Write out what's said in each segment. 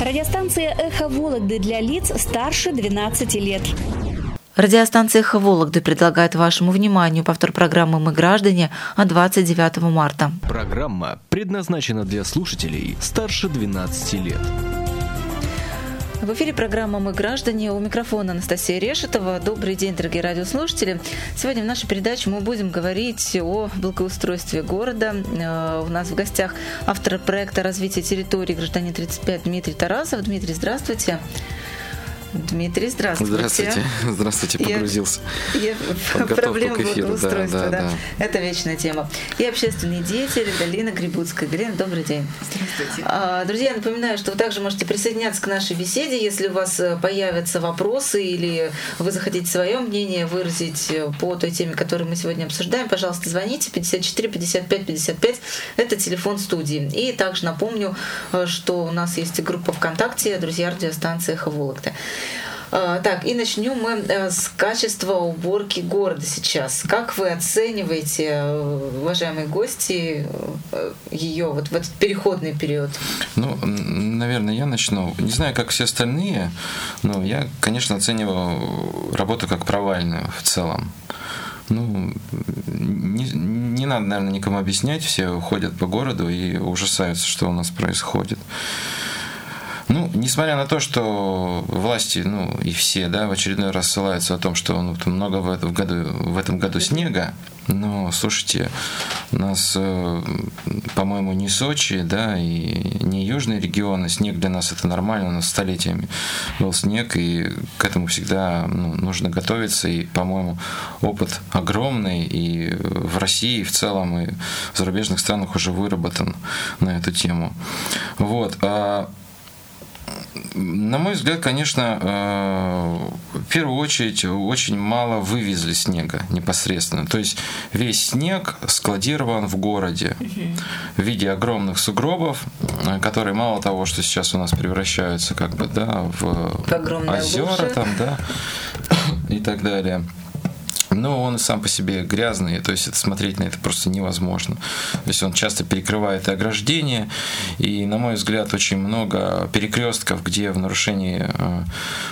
Радиостанция «Эхо Вологды» для лиц старше 12 лет. Радиостанция «Эхо Вологды» предлагает вашему вниманию повтор программы «Мы граждане» от 29 марта. Программа предназначена для слушателей старше 12 лет. В эфире программа «Мы граждане». У микрофона Анастасия Решетова. Добрый день, дорогие радиослушатели. Сегодня в нашей передаче мы будем говорить о благоустройстве города. Э, у нас в гостях автор проекта развития территории гражданин 35 Дмитрий Тарасов. Дмитрий, здравствуйте. Здравствуйте. Дмитрий, здравствуйте. Здравствуйте, здравствуйте, погрузился. Я, я проблема благоустройства, да, да, да. Это вечная тема. И общественный деятель Галина Грибуцкая. Галина, добрый день. Здравствуйте. А, друзья, напоминаю, что вы также можете присоединяться к нашей беседе, если у вас э, появятся вопросы или вы захотите свое мнение выразить э, по той теме, которую мы сегодня обсуждаем. Пожалуйста, звоните 54 55 55. Это телефон студии. И также напомню, э, что у нас есть группа ВКонтакте «Друзья радиостанции «Эхо Вологды». А, так, и начнем мы э, с качества уборки города сейчас. Как вы оцениваете, э, уважаемые гости, э, ее вот в этот переходный период? Ну, наверное, я начну. Не знаю, как все остальные, но я, конечно, оцениваю работу как провальную в целом. Ну, не, не надо, наверное, никому объяснять, все ходят по городу и ужасаются, что у нас происходит. Ну, несмотря на то, что власти, ну и все, да, в очередной раз ссылаются о том, что ну, много в этом году, в этом году снега, но, слушайте, у нас, э, по-моему, не Сочи, да, и не южные регионы. Снег для нас это нормально, у нас столетиями был снег, и к этому всегда ну, нужно готовиться. И, по-моему, опыт огромный, и в России в целом, и в зарубежных странах уже выработан на эту тему. Вот. А на мой взгляд, конечно, э, в первую очередь очень мало вывезли снега непосредственно. То есть весь снег складирован в городе в виде огромных сугробов, э, которые мало того, что сейчас у нас превращаются как бы да, в, в озера лужи. там, да, и так далее но он сам по себе грязный, то есть это смотреть на это просто невозможно. То есть он часто перекрывает ограждение, и, на мой взгляд, очень много перекрестков, где в нарушении э,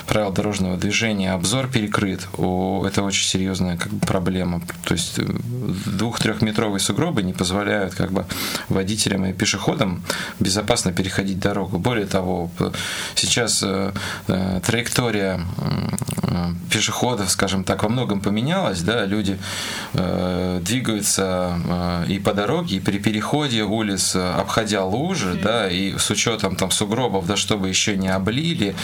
правил дорожного движения обзор перекрыт. О, это очень серьезная как бы, проблема. То есть э, двух-трехметровые сугробы не позволяют как бы водителям и пешеходам безопасно переходить дорогу. Более того, сейчас э, траектория пешеходов, скажем так, во многом поменялась, менялось, да, люди э, двигаются э, и по дороге, и при переходе улиц, э, обходя лужи, да, и с учетом там сугробов, да, чтобы еще не облили,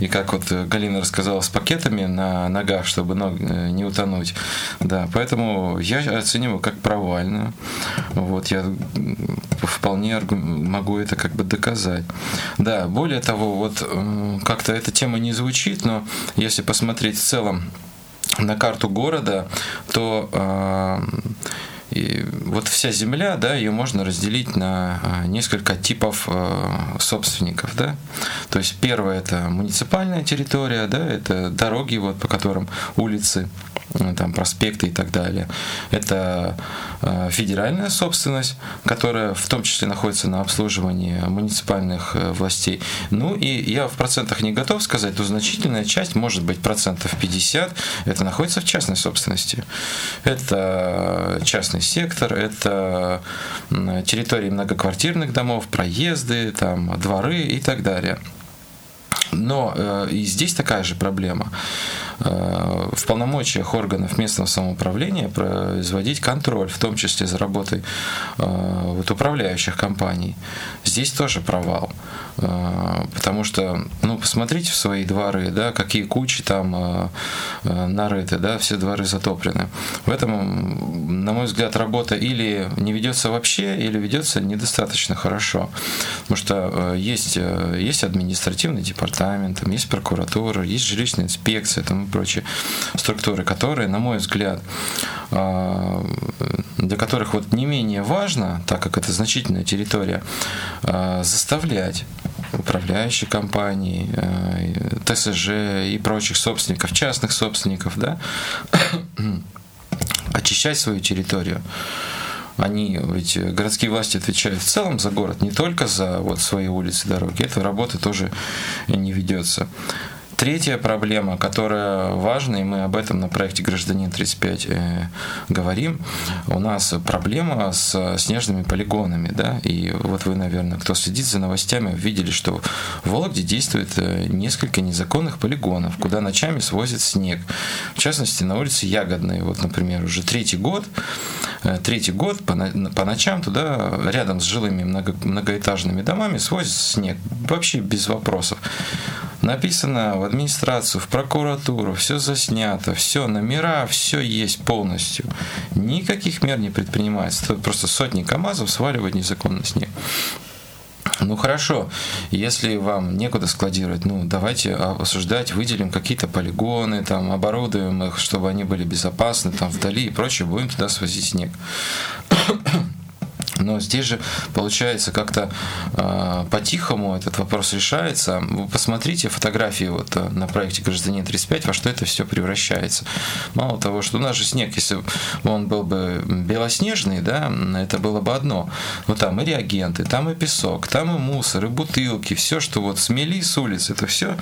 и как вот Галина рассказала, с пакетами на ногах, чтобы ног э, не утонуть, да, поэтому я оцениваю как провальную, вот, я вполне могу это как бы доказать. Да, более того, вот э, как-то эта тема не звучит, но если посмотреть в целом на карту города, то э, и вот вся земля, да, ее можно разделить на а, несколько типов э, собственников, да. То есть первое это муниципальная территория, да, это дороги, вот по которым улицы там, проспекты и так далее. Это э, федеральная собственность, которая в том числе находится на обслуживании муниципальных э, властей. Ну и я в процентах не готов сказать, но значительная часть, может быть процентов 50, это находится в частной собственности. Это частный сектор, это территории многоквартирных домов, проезды, там, дворы и так далее. Но э, и здесь такая же проблема. Э, в полномочиях органов местного самоуправления производить контроль, в том числе за работой э, вот, управляющих компаний. Здесь тоже провал. Э, потому что, ну, посмотрите в свои дворы, да, какие кучи там нарыты, да, все дворы затоплены. В этом, на мой взгляд, работа или не ведется вообще, или ведется недостаточно хорошо. Потому что есть, есть административный департамент, там есть прокуратура, есть жилищная инспекция, там прочие структуры, которые, на мой взгляд, а, для которых вот не менее важно, так как это значительная территория, а, заставлять управляющие компании, а, ТСЖ и прочих собственников, частных собственников, да, очищать свою территорию. Они, ведь городские власти отвечают в целом за город, не только за вот свои улицы, дороги. Эта работа тоже не ведется. Третья проблема, которая важна, и мы об этом на проекте «Гражданин 35» э, говорим, у нас проблема с снежными полигонами. Да? И вот вы, наверное, кто следит за новостями, видели, что в Вологде действует э, несколько незаконных полигонов, куда ночами свозят снег. В частности, на улице Ягодной, вот, например, уже третий год, э, третий год по, по ночам туда рядом с жилыми много, многоэтажными домами свозят снег. Вообще без вопросов. Написано администрацию, в прокуратуру, все заснято, все, номера, все есть полностью. Никаких мер не предпринимается. Тут просто сотни КАМАЗов сваливают незаконно снег. Ну хорошо, если вам некуда складировать, ну давайте осуждать, выделим какие-то полигоны, там оборудуем их, чтобы они были безопасны, там вдали и прочее, будем туда свозить снег. Но здесь же получается как-то э, по-тихому этот вопрос решается. Вы посмотрите фотографии вот э, на проекте «Гражданин 35», во что это все превращается. Мало того, что у нас же снег, если бы он был бы белоснежный, да, это было бы одно. Но там и реагенты, там и песок, там и мусор, и бутылки, все, что вот смели с улиц, это все,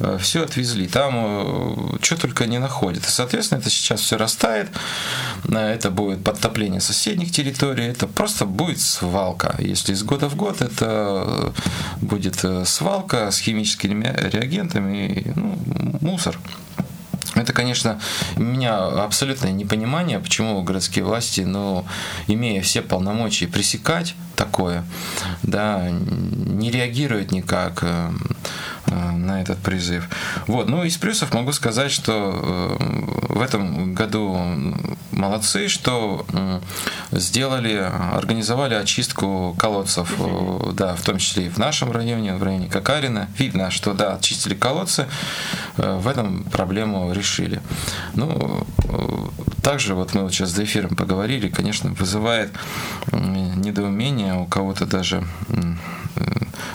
э, все отвезли. Там э, что только не находят. И, соответственно, это сейчас все растает, это будет подтопление соседних территорий, это просто будет свалка. Если из года в год это будет э, свалка с химическими реагентами, ну, мусор. Это, конечно, меня абсолютное непонимание, почему городские власти, ну, имея все полномочия пресекать такое, да, не реагируют никак э, э, на этот призыв. Вот. Ну, из плюсов могу сказать, что в этом году молодцы, что сделали, организовали очистку колодцев, э, да, в том числе и в нашем районе, в районе Какарина. Видно, что, да, очистили колодцы, э, в этом проблему решили. Ну, э, также вот мы вот сейчас за эфиром поговорили, конечно, вызывает недоумение, у кого-то даже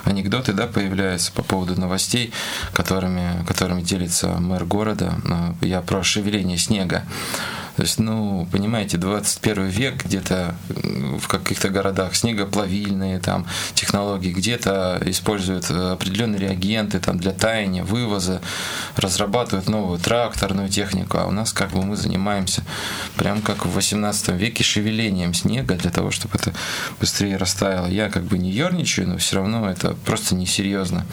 анекдоты да, появляются по поводу новостей, которыми, которыми делится мэр города. Я про шевеление снега. То есть, ну, понимаете, 21 век где-то в каких-то городах снегоплавильные там технологии, где-то используют определенные реагенты там для таяния, вывоза, разрабатывают новую тракторную технику, а у нас как бы мы занимаемся прям как в 18 веке шевелением снега для того, чтобы это быстрее растаяло. Я как бы не ерничаю, но все равно это просто несерьезно.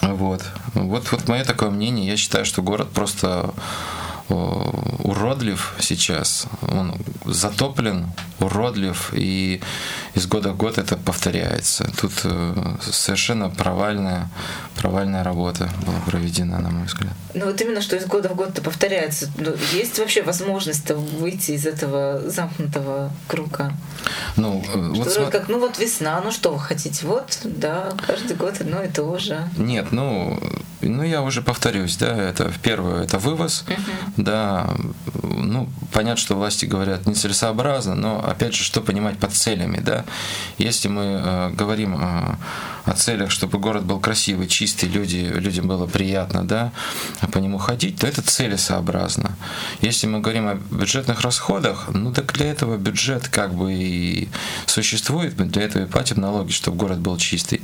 Вот. Вот, вот мое такое мнение. Я считаю, что город просто Э, уродлив сейчас, он затоплен, уродлив, и из года в год это повторяется. Тут э, совершенно провальная, провальная работа была проведена, на мой взгляд. Ну вот именно, что из года в год это повторяется. Ну, есть вообще возможность выйти из этого замкнутого круга? Ну, э, что вот см... как, ну вот весна, ну что вы хотите? Вот, да, каждый год одно и то же. Нет, ну, ну я уже повторюсь, да, это в первую, это вывоз, uh-huh. да, ну, понятно, что власти говорят нецелесообразно, но опять же, что понимать под целями, да? Если мы э, говорим э, о целях, чтобы город был красивый, чистый, люди, людям было приятно, да, по нему ходить, то это целесообразно. Если мы говорим о бюджетных расходах, ну так для этого бюджет как бы и существует, для этого и платим налоги, чтобы город был чистый.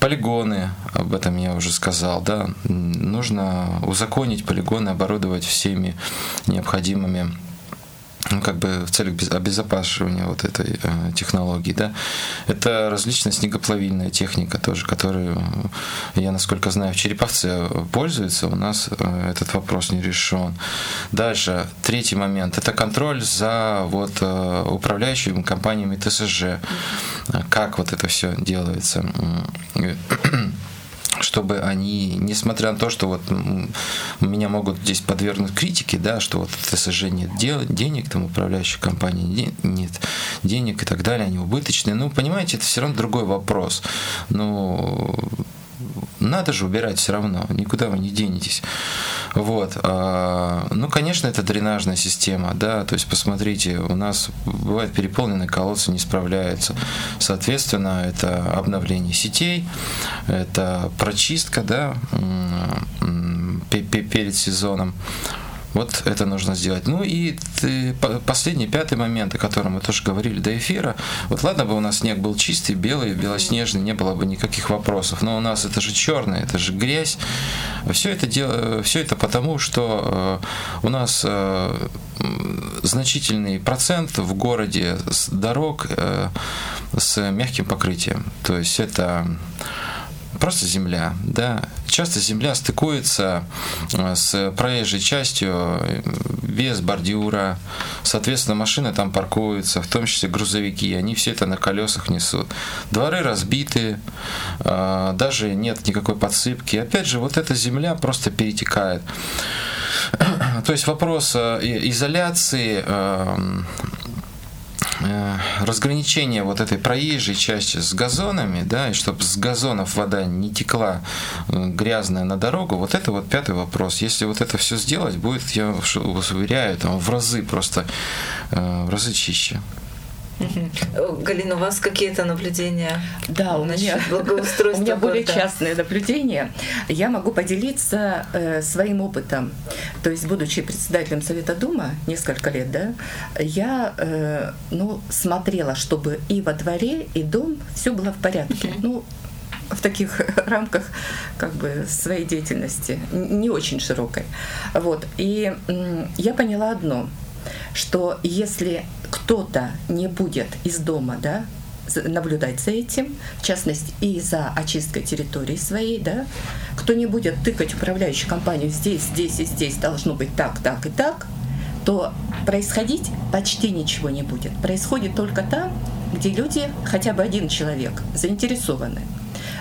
Полигоны, об этом я уже сказал, да, нужно узаконить полигоны, оборудовать всеми необходимыми ну, как бы в целях обезопасивания вот этой э, технологии, да, это различная снегоплавильная техника тоже, которую, э, я насколько знаю, в Череповце пользуется, у нас э, этот вопрос не решен. Дальше, третий момент, это контроль за вот э, управляющими компаниями ТСЖ, как вот это все делается чтобы они, несмотря на то, что вот меня могут здесь подвергнуть критике, да, что вот ТСЖ нет дел, денег, там управляющей компании нет денег и так далее, они убыточные. Ну, понимаете, это все равно другой вопрос. Ну, надо же убирать все равно, никуда вы не денетесь. Вот. А, ну, конечно, это дренажная система, да, то есть посмотрите, у нас бывает переполненные колодцы не справляются. Соответственно, это обновление сетей, это прочистка, да, перед сезоном. Вот это нужно сделать. Ну и последний, пятый момент, о котором мы тоже говорили до эфира. Вот ладно бы у нас снег был чистый, белый, белоснежный, не было бы никаких вопросов. Но у нас это же черное, это же грязь. Все это, дело, все это потому, что э, у нас э, значительный процент в городе дорог э, с мягким покрытием. То есть это просто земля, да. Часто земля стыкуется э, с проезжей частью э, без бордюра, соответственно, машины там паркуются, в том числе грузовики, они все это на колесах несут. Дворы разбиты, э, даже нет никакой подсыпки. Опять же, вот эта земля просто перетекает. То есть вопрос изоляции Э, разграничение вот этой проезжей части с газонами, да, и чтобы с газонов вода не текла э, грязная на дорогу, вот это вот пятый вопрос. Если вот это все сделать, будет, я вас уверяю, там в разы просто, э, в разы чище. Галина, у вас какие-то наблюдения? Да, у меня, у меня более частные наблюдения. Я могу поделиться э, своим опытом. То есть, будучи председателем Совета Дума несколько лет, да, я э, ну, смотрела, чтобы и во дворе, и дом все было в порядке. Ну, в таких рамках как бы своей деятельности, не очень широкой. Вот. И я поняла одно – что если кто-то не будет из дома, да, наблюдать за этим, в частности, и за очисткой территории своей, да, кто не будет тыкать управляющую компанию здесь, здесь и здесь должно быть так, так и так, то происходить почти ничего не будет. Происходит только там, где люди, хотя бы один человек, заинтересованы.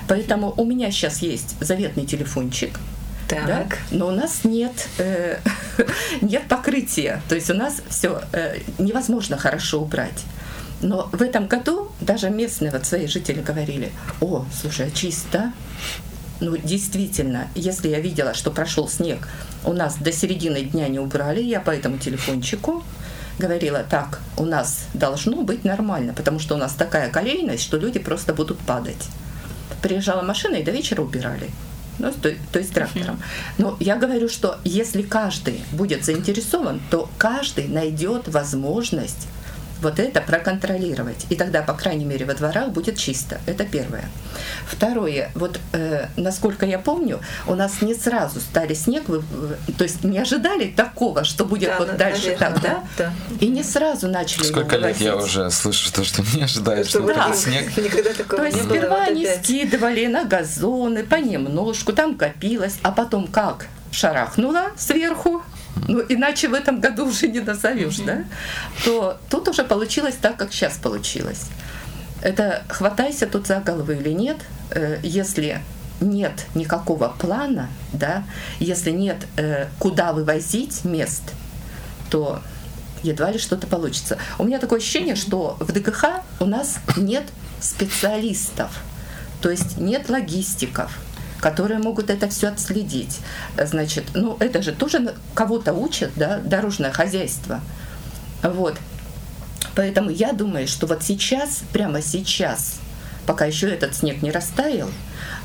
Поэтому у меня сейчас есть заветный телефончик, так. Да? Но у нас нет, э, нет покрытия. То есть у нас все э, невозможно хорошо убрать. Но в этом году даже местные вот свои жители говорили, о, слушай, а чисто. Ну, действительно, если я видела, что прошел снег, у нас до середины дня не убрали, я по этому телефончику говорила, так, у нас должно быть нормально, потому что у нас такая колейность, что люди просто будут падать. Приезжала машина и до вечера убирали ну, то, то есть трактором. Но я говорю, что если каждый будет заинтересован, то каждый найдет возможность вот это проконтролировать. И тогда, по крайней мере, во дворах будет чисто. Это первое. Второе, вот э, насколько я помню, у нас не сразу стали снег, вы, то есть не ожидали такого, что будет да, вот на, дальше наверное, так, да? да? И не сразу начали Сколько лет я уже слышу то, что не ожидают, что, что да. будет снег. Никогда такого то есть не сперва они скидывали на газоны понемножку, там копилось, а потом как шарахнуло сверху, ну иначе в этом году уже не назовешь, да, то тут уже получилось так, как сейчас получилось. Это хватайся тут за голову или нет, э, если нет никакого плана, да, если нет э, куда вывозить мест, то едва ли что-то получится. У меня такое ощущение, что в ДКХ у нас нет специалистов, то есть нет логистиков, которые могут это все отследить. Значит, ну это же тоже кого-то учат, да, дорожное хозяйство. Вот. Поэтому я думаю, что вот сейчас, прямо сейчас, пока еще этот снег не растаял,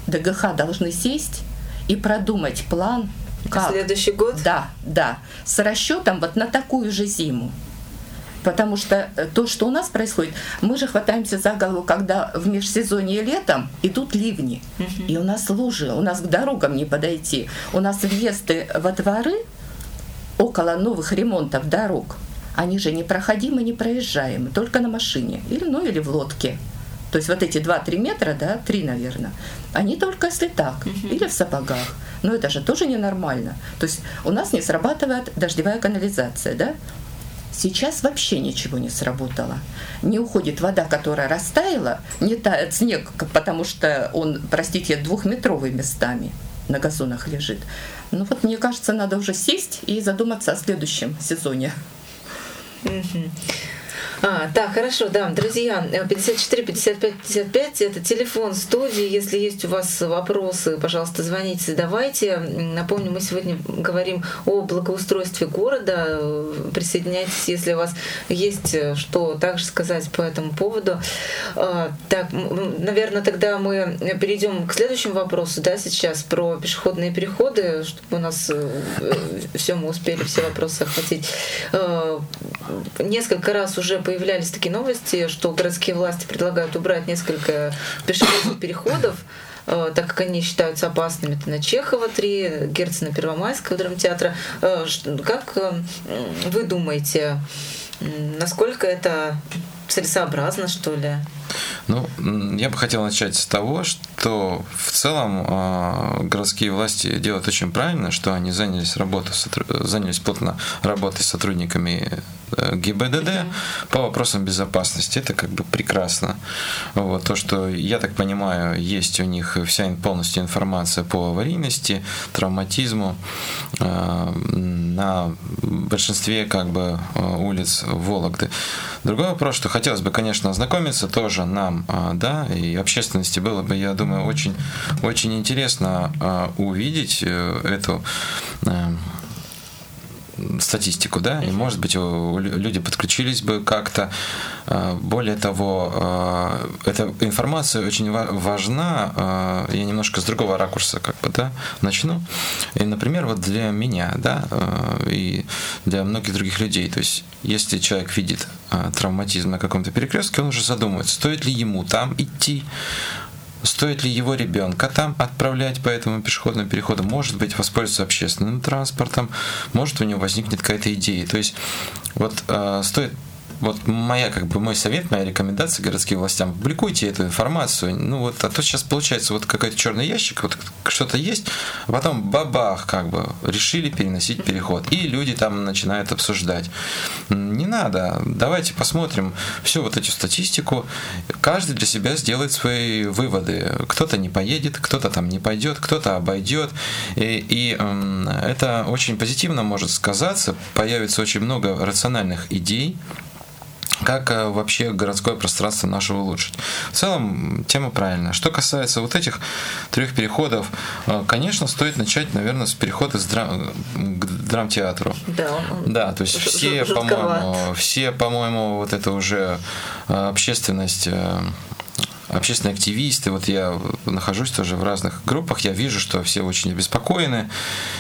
ДГХ должны сесть и продумать план, как. Следующий год? Да, да. С расчетом вот на такую же зиму. Потому что э, то, что у нас происходит, мы же хватаемся за голову, когда в межсезонье летом идут ливни, угу. и у нас лужи, у нас к дорогам не подойти, у нас въезды во дворы около новых ремонтов дорог, они же непроходимы, не проезжаемы, только на машине или, ну, или в лодке. То есть вот эти 2-3 метра, да, 3, наверное, они только если так, угу. или в сапогах. Но это же тоже ненормально. То есть у нас не срабатывает дождевая канализация, да? Сейчас вообще ничего не сработало. Не уходит вода, которая растаяла, не тает снег, потому что он, простите, двухметровый местами на газонах лежит. Ну вот мне кажется, надо уже сесть и задуматься о следующем сезоне. А, так, хорошо, да, друзья, 54 55 55 это телефон студии. Если есть у вас вопросы, пожалуйста, звоните, задавайте. Напомню, мы сегодня говорим о благоустройстве города. Присоединяйтесь, если у вас есть что также сказать по этому поводу. А, так, наверное, тогда мы перейдем к следующему вопросу, да, сейчас про пешеходные переходы, чтобы у нас э, все мы успели все вопросы охватить. А, несколько раз уже появлялись такие новости, что городские власти предлагают убрать несколько пешеходных переходов, э, так как они считаются опасными. Это на Чехова 3, Герцена Первомайского драмтеатра. Э, как э, вы думаете, насколько это целесообразно, что ли? Ну, я бы хотел начать с того, что в целом э, городские власти делают очень правильно, что они занялись работой, занялись плотно работой с сотрудниками э, ГИБДД по вопросам безопасности. Это как бы прекрасно. Вот, то, что, я так понимаю, есть у них вся полностью информация по аварийности, травматизму э, на большинстве как бы э, улиц Вологды. Другой вопрос, что хотелось бы, конечно, ознакомиться тоже нам, а, да, и общественности было бы, я думаю, очень, очень интересно а, увидеть э, эту э, статистику, да, и, может быть, люди подключились бы как-то. А, более того, а, эта информация очень важна. А, я немножко с другого ракурса как бы, да, начну. И, например, вот для меня, да, и для многих других людей. То есть, если человек видит травматизм на каком-то перекрестке, он уже задумывается, стоит ли ему там идти, Стоит ли его ребенка там отправлять по этому пешеходному переходу? Может быть, воспользоваться общественным транспортом, может у него возникнет какая-то идея. То есть вот э, стоит вот моя, как бы, мой совет, моя рекомендация городским властям, публикуйте эту информацию. Ну вот, а то сейчас получается вот какой-то черный ящик, вот что-то есть, а потом бабах, как бы, решили переносить переход. И люди там начинают обсуждать. Не надо, давайте посмотрим всю вот эту статистику. Каждый для себя сделает свои выводы. Кто-то не поедет, кто-то там не пойдет, кто-то обойдет. И, и э, это очень позитивно может сказаться, появится очень много рациональных идей, как э, вообще городское пространство наше улучшить. В целом, тема правильная. Что касается вот этих трех переходов, э, конечно, стоит начать, наверное, с перехода с драм... к драмтеатру. Да, да, то есть все, по-моему, все, по-моему, вот это уже э, общественность общественные активисты, вот я нахожусь тоже в разных группах, я вижу, что все очень обеспокоены,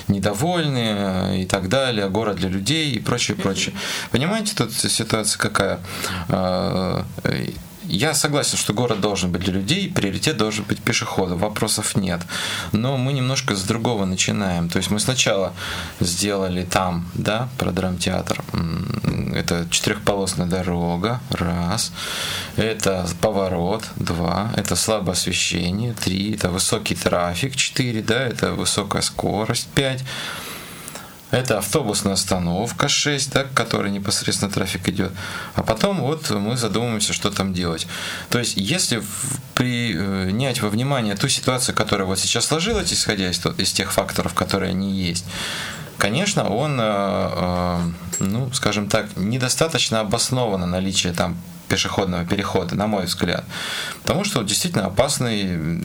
недовольны э, и так далее, город для людей и прочее, прочее. Понимаете, тут ситуация какая? Я согласен, что город должен быть для людей, приоритет должен быть пешеходов, вопросов нет. Но мы немножко с другого начинаем. То есть мы сначала сделали там, да, про драмтеатр. Это четырехполосная дорога, раз. Это поворот, два. Это слабое освещение, три. Это высокий трафик, четыре, да. Это высокая скорость, пять. Это автобусная остановка 6, да, к которой непосредственно трафик идет. А потом вот мы задумываемся, что там делать. То есть, если принять во внимание ту ситуацию, которая вот сейчас сложилась, исходя из, из тех факторов, которые они есть, конечно, он, э, э, ну, скажем так, недостаточно обосновано наличие там пешеходного перехода, на мой взгляд. Потому что действительно опасный,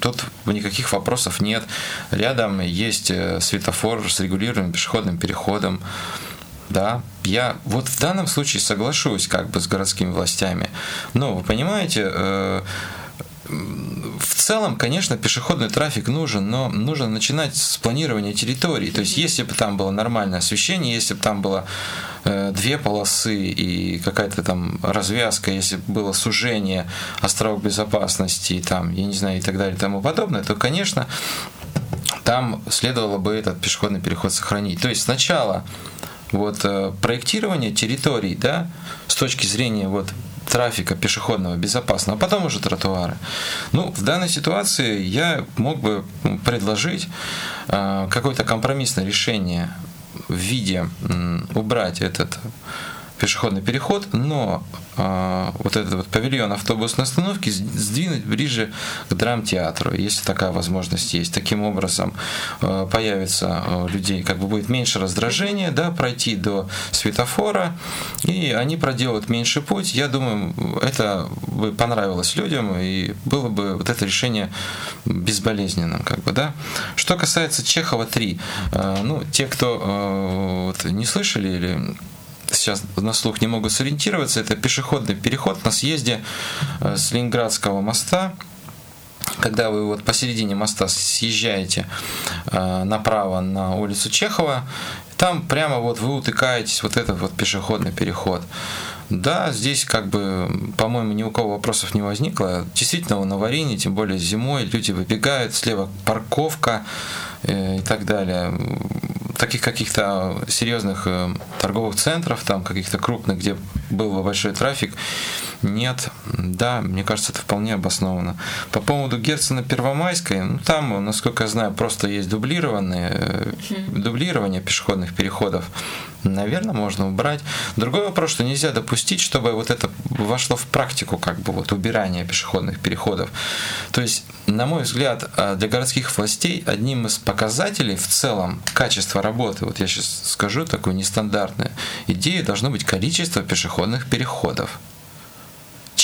тут никаких вопросов нет. Рядом есть э, светофор с регулируемым пешеходным переходом. Да, я вот в данном случае соглашусь как бы с городскими властями. Но вы понимаете, э, в целом, конечно, пешеходный трафик нужен, но нужно начинать с планирования территории. То есть, если бы там было нормальное освещение, если бы там было э, две полосы и какая-то там развязка, если бы было сужение, островок безопасности, там, я не знаю, и так далее и тому подобное, то, конечно, там следовало бы этот пешеходный переход сохранить. То есть сначала вот э, проектирование территорий, да, с точки зрения вот трафика пешеходного безопасного, а потом уже тротуары. Ну, в данной ситуации я мог бы ну, предложить э, какое-то компромиссное решение в виде убрать этот пешеходный переход, но э, вот этот вот павильон автобусной остановки сдвинуть ближе к драмтеатру, если такая возможность есть. Таким образом э, появится э, людей, как бы будет меньше раздражения, да, пройти до светофора, и они проделают меньший путь. Я думаю, это бы понравилось людям, и было бы вот это решение безболезненным, как бы, да. Что касается Чехова 3, э, ну, те, кто э, вот, не слышали или сейчас на слух не могут сориентироваться, это пешеходный переход на съезде э, с Ленинградского моста когда вы вот посередине моста съезжаете э, направо на улицу Чехова, там прямо вот вы утыкаетесь вот этот вот пешеходный переход. Да, здесь как бы, по-моему, ни у кого вопросов не возникло. Действительно, он аварийный, тем более зимой, люди выбегают, слева парковка э, и так далее таких каких-то серьезных э, торговых центров, там каких-то крупных, где был бы большой трафик, нет. Да, мне кажется, это вполне обоснованно. По поводу Герцена Первомайской, ну, там, насколько я знаю, просто есть дублированные, э, дублирование пешеходных переходов. Наверное, можно убрать. Другой вопрос, что нельзя допустить, чтобы вот это вошло в практику, как бы вот убирание пешеходных переходов. То есть, на мой взгляд, э, для городских властей одним из показателей в целом качества работы, вот я сейчас скажу такую нестандартную идею, должно быть количество пешеходных переходов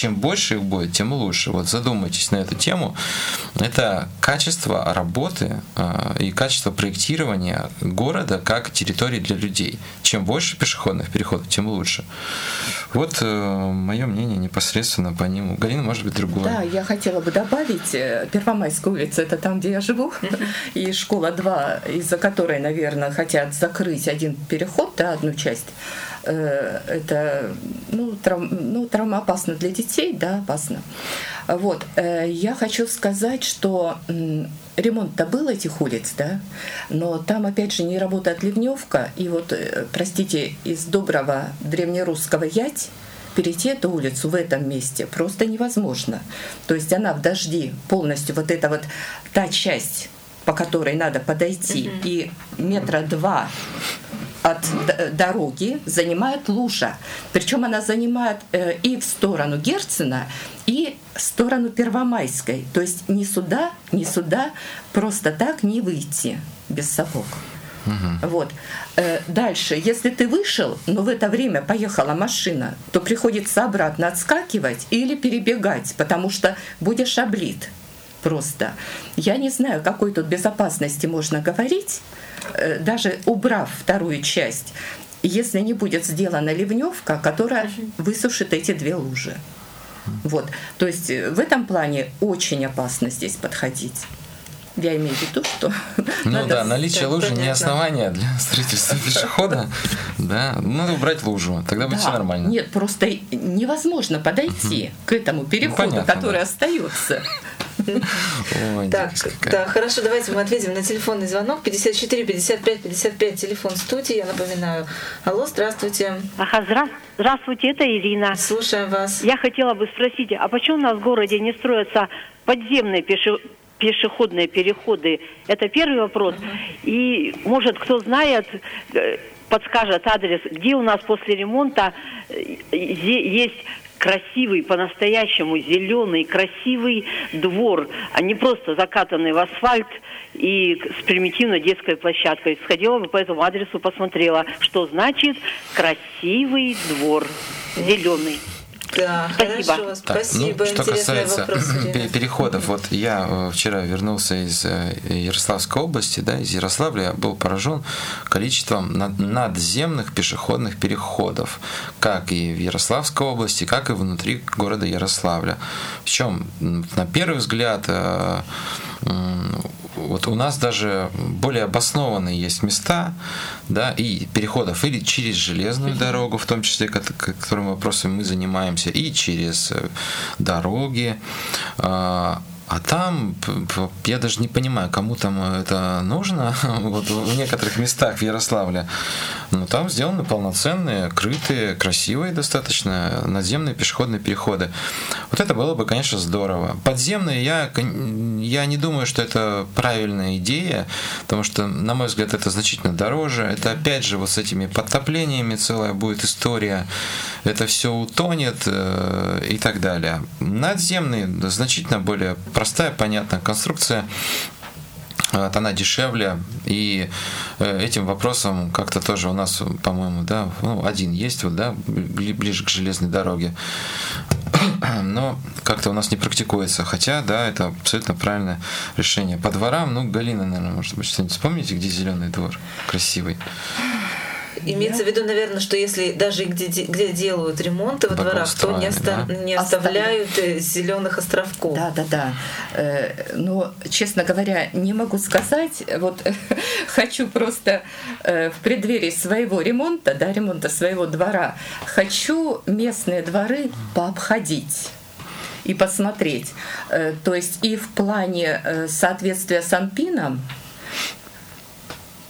чем больше их будет, тем лучше. Вот задумайтесь на эту тему. Это качество работы а, и качество проектирования города как территории для людей. Чем больше пешеходных переходов, тем лучше. Вот э, мое мнение непосредственно по нему. Галина, может быть, другое. Да, я хотела бы добавить, э, Первомайская улица, это там, где я живу, и школа 2, из-за которой, наверное, хотят закрыть один переход, да, одну часть. Э, это ну, трав, ну, травма опасна для детей, да, опасно. Вот. Э, я хочу сказать, что ремонт-то был этих улиц, да, но там, опять же, не работает ливневка, и вот, э, простите, из доброго древнерусского ять перейти эту улицу в этом месте просто невозможно. То есть она в дожди полностью, вот эта вот та часть, по которой надо подойти, mm-hmm. и метра два от дороги занимает лужа. Причем она занимает э, и в сторону Герцена, и в сторону Первомайской. То есть ни сюда, ни сюда просто так не выйти без сапог. Угу. Вот. Э, дальше, если ты вышел, но в это время поехала машина, то приходится обратно отскакивать или перебегать, потому что будешь облит просто. Я не знаю, какой тут безопасности можно говорить, Э, даже убрав вторую часть, если не будет сделана ливневка, которая высушит эти две лужи. Вот. То есть э, в этом плане очень опасно здесь подходить. Я имею в виду, что... Ну надо... да, наличие лужи понятно. не основание для строительства пешехода. Да, надо убрать лужу, тогда будет все нормально. Нет, просто невозможно подойти к этому переходу, ну, который остается. Так, да, хорошо, давайте мы ответим на телефонный звонок 54 55 55 телефон студии, я напоминаю. Алло, здравствуйте. Ага, здравствуйте, это Ирина. Слушаем вас. Я хотела бы спросить, а почему у нас в городе не строятся подземные пеше пешеходные переходы? Это первый вопрос. И, может, кто знает, э, подскажет адрес, где у нас после ремонта э, есть красивый, по-настоящему зеленый, красивый двор, а не просто закатанный в асфальт и с примитивной детской площадкой. Сходила бы по этому адресу, посмотрела, что значит красивый двор, зеленый. Да, Спасибо. хорошо, так, спасибо. Ну, что касается вопрос, переходов, вот я э, вчера вернулся из э, Ярославской области, да, из Ярославля, я был поражен количеством надземных пешеходных переходов, как и в Ярославской области, как и внутри города Ярославля. Причем, на первый взгляд, э, вот у нас даже более обоснованные есть места, да, и переходов или через железную дорогу, в том числе, которым вопросом мы занимаемся, и через э, дороги. А, там, я даже не понимаю, кому там это нужно, вот в некоторых местах в Ярославле, но там сделаны полноценные, крытые, красивые достаточно надземные пешеходные переходы. Вот это было бы, конечно, здорово. Подземные, я, я не думаю, что это правильная идея, потому что, на мой взгляд, это значительно дороже. Это, опять же, вот с этими подтоплениями целая будет история. Это все утонет э, и так далее. Надземные значительно более простая, понятная конструкция вот, она дешевле, и э, этим вопросом как-то тоже у нас, по-моему, да, ну, один есть, вот, да, ближе к железной дороге, но как-то у нас не практикуется, хотя, да, это абсолютно правильное решение. По дворам, ну, Галина, наверное, может быть, что-нибудь вспомните, где зеленый двор красивый? Имеется в виду, наверное, что если даже где, где делают ремонты во дворах, то не, оста- да? не оставляют Оставили. Э, зеленых островков. Да, да, да. Э, но, честно говоря, не могу сказать. Вот хочу просто э, в преддверии своего ремонта, да, ремонта своего двора, хочу местные дворы пообходить и посмотреть. То есть и в плане соответствия с Анпином,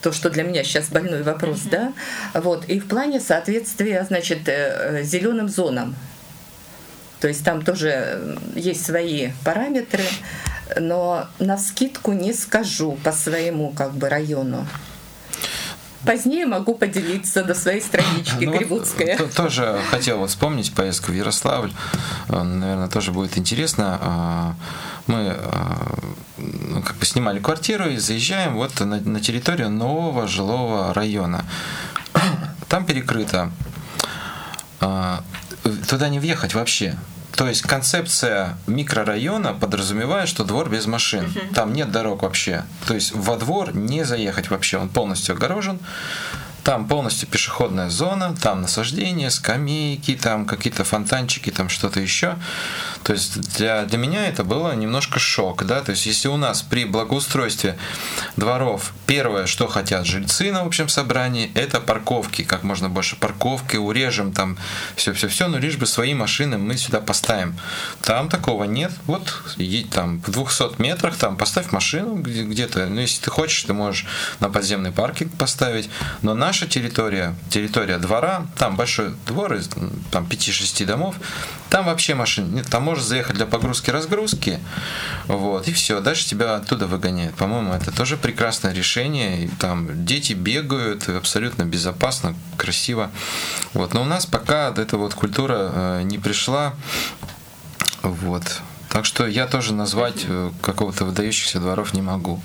то, что для меня сейчас больной вопрос, uh-huh. да, вот, и в плане соответствия, значит, э, э, зеленым зонам. То есть там тоже есть свои параметры, но на скидку не скажу по своему как бы району. Позднее могу поделиться до своей странички ну, Грибутская. Вот, тоже хотел вот вспомнить поездку в Ярославль. Э, наверное, тоже будет интересно. А, мы ну, как бы снимали квартиру и заезжаем вот на, на территорию нового жилого района. Там перекрыто. А, туда не въехать вообще. То есть концепция микрорайона подразумевает, что двор без машин. Там нет дорог вообще. То есть во двор не заехать вообще. Он полностью огорожен. Там полностью пешеходная зона, там насаждения, скамейки, там какие-то фонтанчики, там что-то еще. То есть для, для меня это было немножко шок, да, то есть если у нас при благоустройстве дворов первое, что хотят жильцы на общем собрании, это парковки, как можно больше парковки, урежем там все-все-все, но лишь бы свои машины мы сюда поставим. Там такого нет, вот едь там в 200 метрах, там поставь машину где-то, ну если ты хочешь, ты можешь на подземный паркинг поставить, но наша территория, территория двора, там большой двор, там 5-6 домов, там вообще машин нет, там можешь заехать для погрузки-разгрузки, вот, и все, дальше тебя оттуда выгоняют. По-моему, это тоже прекрасное решение, и там дети бегают абсолютно безопасно, красиво. Вот, но у нас пока эта вот культура э, не пришла, вот. Так что я тоже назвать э, какого-то выдающихся дворов не могу.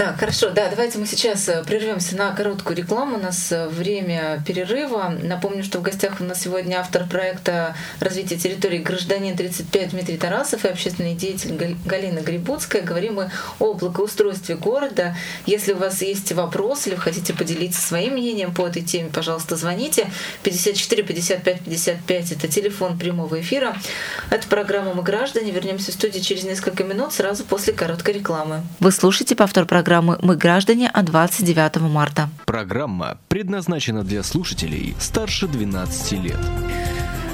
Так, хорошо, да, давайте мы сейчас э, прервемся на короткую рекламу. У нас э, время перерыва. Напомню, что в гостях у нас сегодня автор проекта развития территории гражданин 35 Дмитрий Тарасов и общественный деятель Галина Грибутская. Говорим мы о благоустройстве города. Если у вас есть вопрос или вы хотите поделиться своим мнением по этой теме, пожалуйста, звоните. 54 55 55 это телефон прямого эфира. Это программа «Мы граждане». Вернемся в студию через несколько минут, сразу после короткой рекламы. Вы слушаете повтор программы программы «Мы граждане» от 29 марта. Программа предназначена для слушателей старше 12 лет.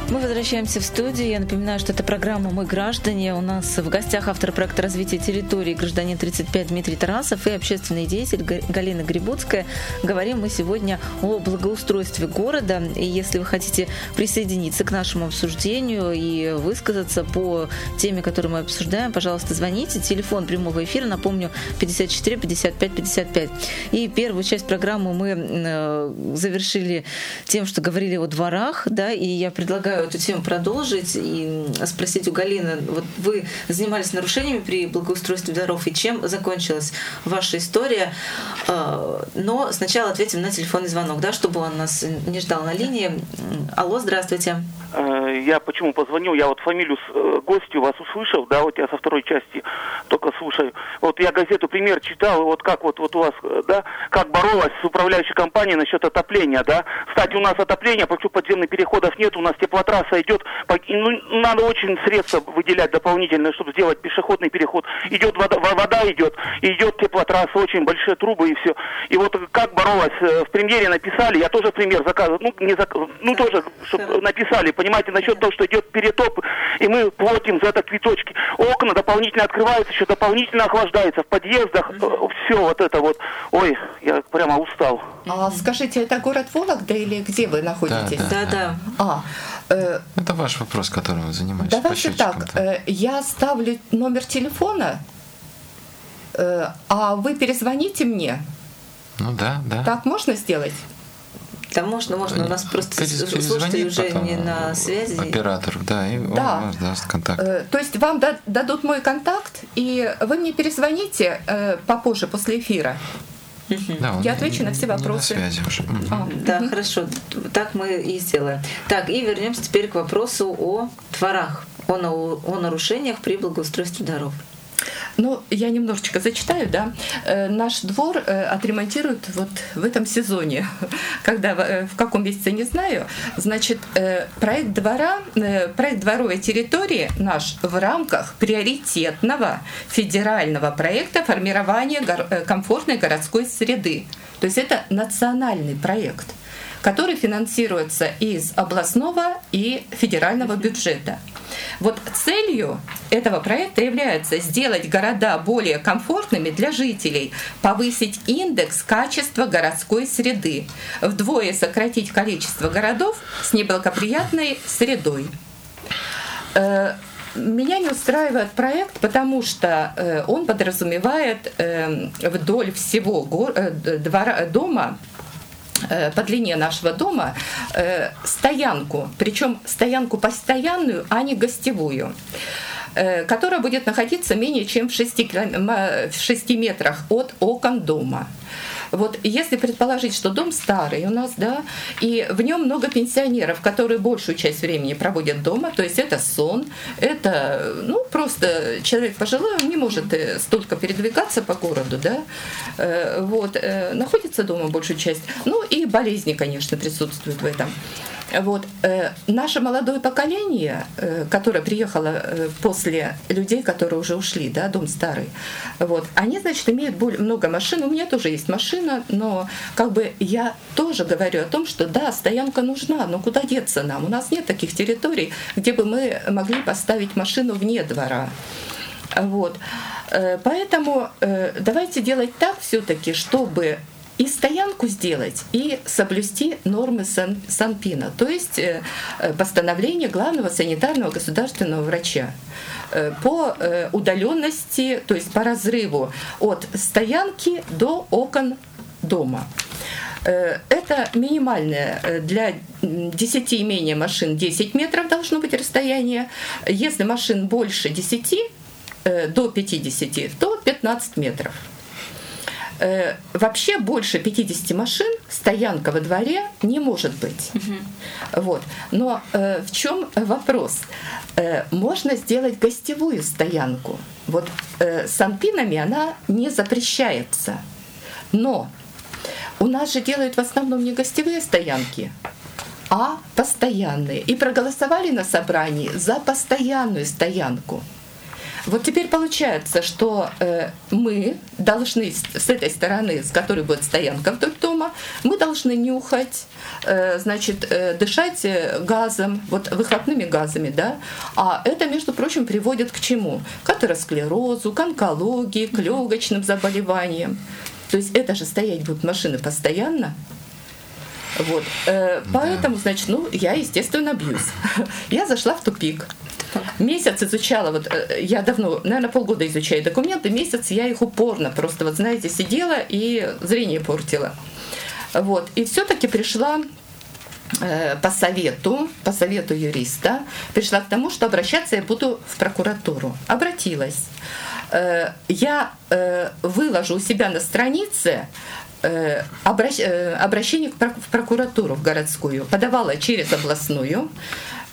Мы возвращаемся в студию. Я напоминаю, что это программа «Мы граждане». У нас в гостях автор проекта развития территории гражданин 35 Дмитрий Тарасов и общественный деятель Галина Грибутская. Говорим мы сегодня о благоустройстве города. И если вы хотите присоединиться к нашему обсуждению и высказаться по теме, которую мы обсуждаем, пожалуйста, звоните. Телефон прямого эфира, напомню, 54 55 55. И первую часть программы мы э, завершили тем, что говорили о дворах, да, и я предлагаю предлагаю эту тему продолжить и спросить у Галины. Вот вы занимались нарушениями при благоустройстве дворов, и чем закончилась ваша история? А, но сначала ответим на телефонный звонок, да, чтобы он нас не ждал на линии. Алло, здравствуйте. Э, я почему позвонил? Я вот фамилию э, гостю вас услышал, да, вот я со второй части только слушаю. Вот я газету «Пример» читал, вот как вот, вот у вас, э, да, как боролась с управляющей компанией насчет отопления, да. Кстати, у нас отопление, почему подземных переходов нет, у нас теплотрасса идет, ну, надо очень средства выделять дополнительно, чтобы сделать пешеходный переход. Идет вода, вода идет, идет теплотрасса, очень большие трубы и все. И вот как боролась, в премьере написали, я тоже пример заказывал, ну, не зак... ну тоже, чтобы написали понимаете, насчет того, что идет перетоп, и мы платим за это квиточки. Окна дополнительно открываются, еще дополнительно охлаждается. В подъездах mm-hmm. все вот это вот. Ой, я прямо устал. А скажите, это город Вологда или где вы находитесь? Да, да. да. А, э, это ваш вопрос, которым вы занимаетесь. Давайте так, э, я ставлю номер телефона, э, а вы перезвоните мне. Ну да, да. Так можно сделать? Да, можно, можно. У нас просто слушатели уже не на связи. Оператор, да, и да. он даст контакт. Э, то есть вам дадут мой контакт, и вы мне перезвоните э, попозже, после эфира. Да, Я отвечу на все вопросы. На связи уже. А, да, угу. хорошо. Так мы и сделаем. Так, и вернемся теперь к вопросу о дворах, о, о нарушениях при благоустройстве дорог. Ну, я немножечко зачитаю, да. Э, наш двор э, отремонтируют вот в этом сезоне. Когда, э, в каком месяце, не знаю. Значит, проект двора, проект дворовой территории наш в рамках приоритетного федерального проекта формирования комфортной городской среды. То есть это национальный проект который финансируется из областного и федерального бюджета. Вот целью этого проекта является сделать города более комфортными для жителей, повысить индекс качества городской среды, вдвое сократить количество городов с неблагоприятной средой. Э, меня не устраивает проект, потому что э, он подразумевает э, вдоль всего двора, дома Э, по длине нашего дома э, стоянку, причем стоянку постоянную, а не гостевую э, которая будет находиться менее чем в 6, в 6 метрах от окон дома. Вот если предположить, что дом старый у нас, да, и в нем много пенсионеров, которые большую часть времени проводят дома, то есть это сон, это, ну, просто человек пожилой, он не может э, столько передвигаться по городу, да, э, вот, э, находится дома большую часть, ну, и болезни, конечно, присутствуют в этом. Вот. Э, наше молодое поколение, э, которое приехало э, после людей, которые уже ушли, да, дом старый, вот, они, значит, имеют более, много машин. У меня тоже есть машина, но как бы я тоже говорю о том, что да, стоянка нужна, но куда деться нам? У нас нет таких территорий, где бы мы могли поставить машину вне двора. Вот. Поэтому давайте делать так все-таки, чтобы и стоянку сделать, и соблюсти нормы сан, Санпина, то есть э, э, постановление главного санитарного государственного врача э, по удаленности, то есть по разрыву от стоянки до окон дома. Это минимальное для 10 и менее машин 10 метров должно быть расстояние. Если машин больше 10, до 50, то 15 метров. Э, вообще больше 50 машин стоянка во дворе не может быть. Угу. Вот. Но э, в чем вопрос? Э, можно сделать гостевую стоянку. Вот э, с антинами она не запрещается. Но у нас же делают в основном не гостевые стоянки, а постоянные. И проголосовали на собрании за постоянную стоянку. Вот теперь получается, что э, мы должны с этой стороны, с которой будет стоянка вдоль дома, мы должны нюхать, э, значит, э, дышать э, газом, вот выхлопными газами, да. А это, между прочим, приводит к чему? К атеросклерозу, к онкологии, к легочным заболеваниям. То есть это же стоять будут машины постоянно. Вот. Э, поэтому, значит, ну, я, естественно, бьюсь. я зашла в тупик. Месяц изучала, вот э, я давно, наверное, полгода изучаю документы, месяц я их упорно просто, вот знаете, сидела и зрение портила. Вот. И все-таки пришла э, по совету, по совету юриста, пришла к тому, что обращаться я буду в прокуратуру. Обратилась. Э, я выложу у себя на странице обращение в прокуратуру в городскую, подавала через областную,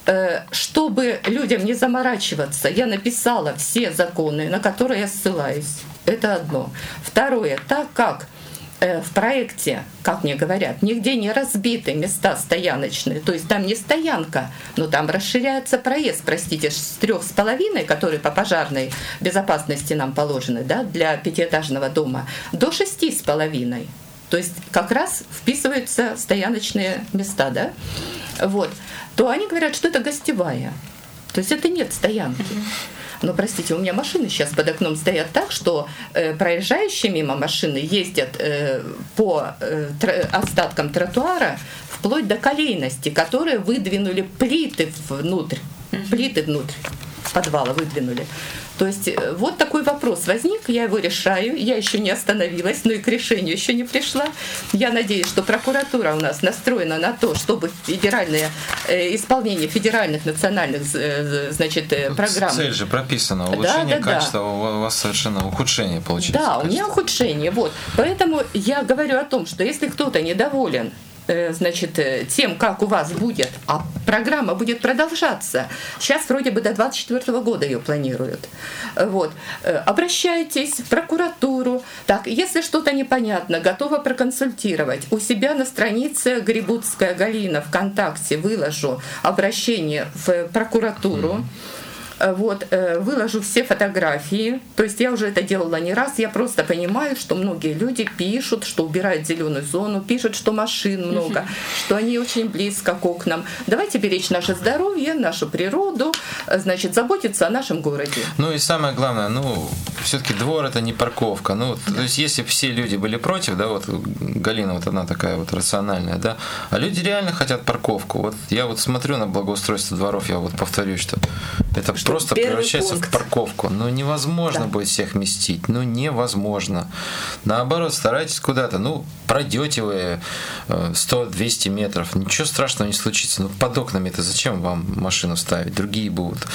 Э, чтобы людям не заморачиваться, я написала все законы, на которые я ссылаюсь. Это одно. Второе, так как э, в проекте, как мне говорят, нигде не разбиты места стояночные, то есть там не стоянка, но там расширяется проезд, простите, с трех с половиной, которые по пожарной безопасности нам положены, да, для пятиэтажного дома, до шести с половиной. То есть как раз вписываются стояночные места, да? вот, то они говорят, что это гостевая. То есть это нет стоянки. Но, простите, у меня машины сейчас под окном стоят так, что э, проезжающие мимо машины ездят э, по э, тр- остаткам тротуара вплоть до колейности, которые выдвинули плиты внутрь. Плиты внутрь подвала выдвинули. То есть э, вот такой вопрос возник, я его решаю, я еще не остановилась, но и к решению еще не пришла. Я надеюсь, что прокуратура у нас настроена на то, чтобы федеральное э, исполнение федеральных национальных э, значит, э, программ. Цель же прописана, улучшение да, да, качества, да. у вас совершенно ухудшение получается. Да, качество. у меня ухудшение, вот. Поэтому я говорю о том, что если кто-то недоволен значит, э, тем, как у вас будет, а программа будет продолжаться. Сейчас вроде бы до 24 года ее планируют. Вот. Э, обращайтесь в прокуратуру. Так, если что-то непонятно, готова проконсультировать. У себя на странице Грибутская Галина ВКонтакте выложу обращение в прокуратуру. Mm-hmm Э, вот, э, выложу все фотографии. То есть я уже это делала не раз. Я просто понимаю, что многие люди пишут, что убирают зеленую зону, пишут, что машин много, что они очень близко к окнам. Давайте беречь наше здоровье, нашу природу, э, значит, заботиться о нашем городе. Ну и самое главное, ну, все-таки двор это не парковка. Ну, да. то есть если все люди были против, да, вот Галина вот она такая вот рациональная, да, а люди реально хотят парковку. Вот я вот смотрю на благоустройство дворов, я вот повторюсь, что это что просто превращается пункт. в парковку. Ну, невозможно да. будет всех вместить. Ну, невозможно. Наоборот, старайтесь куда-то. Ну, пройдете вы 100-200 э, метров. Ничего страшного не случится. Ну, под окнами это зачем вам машину ставить? Другие будут.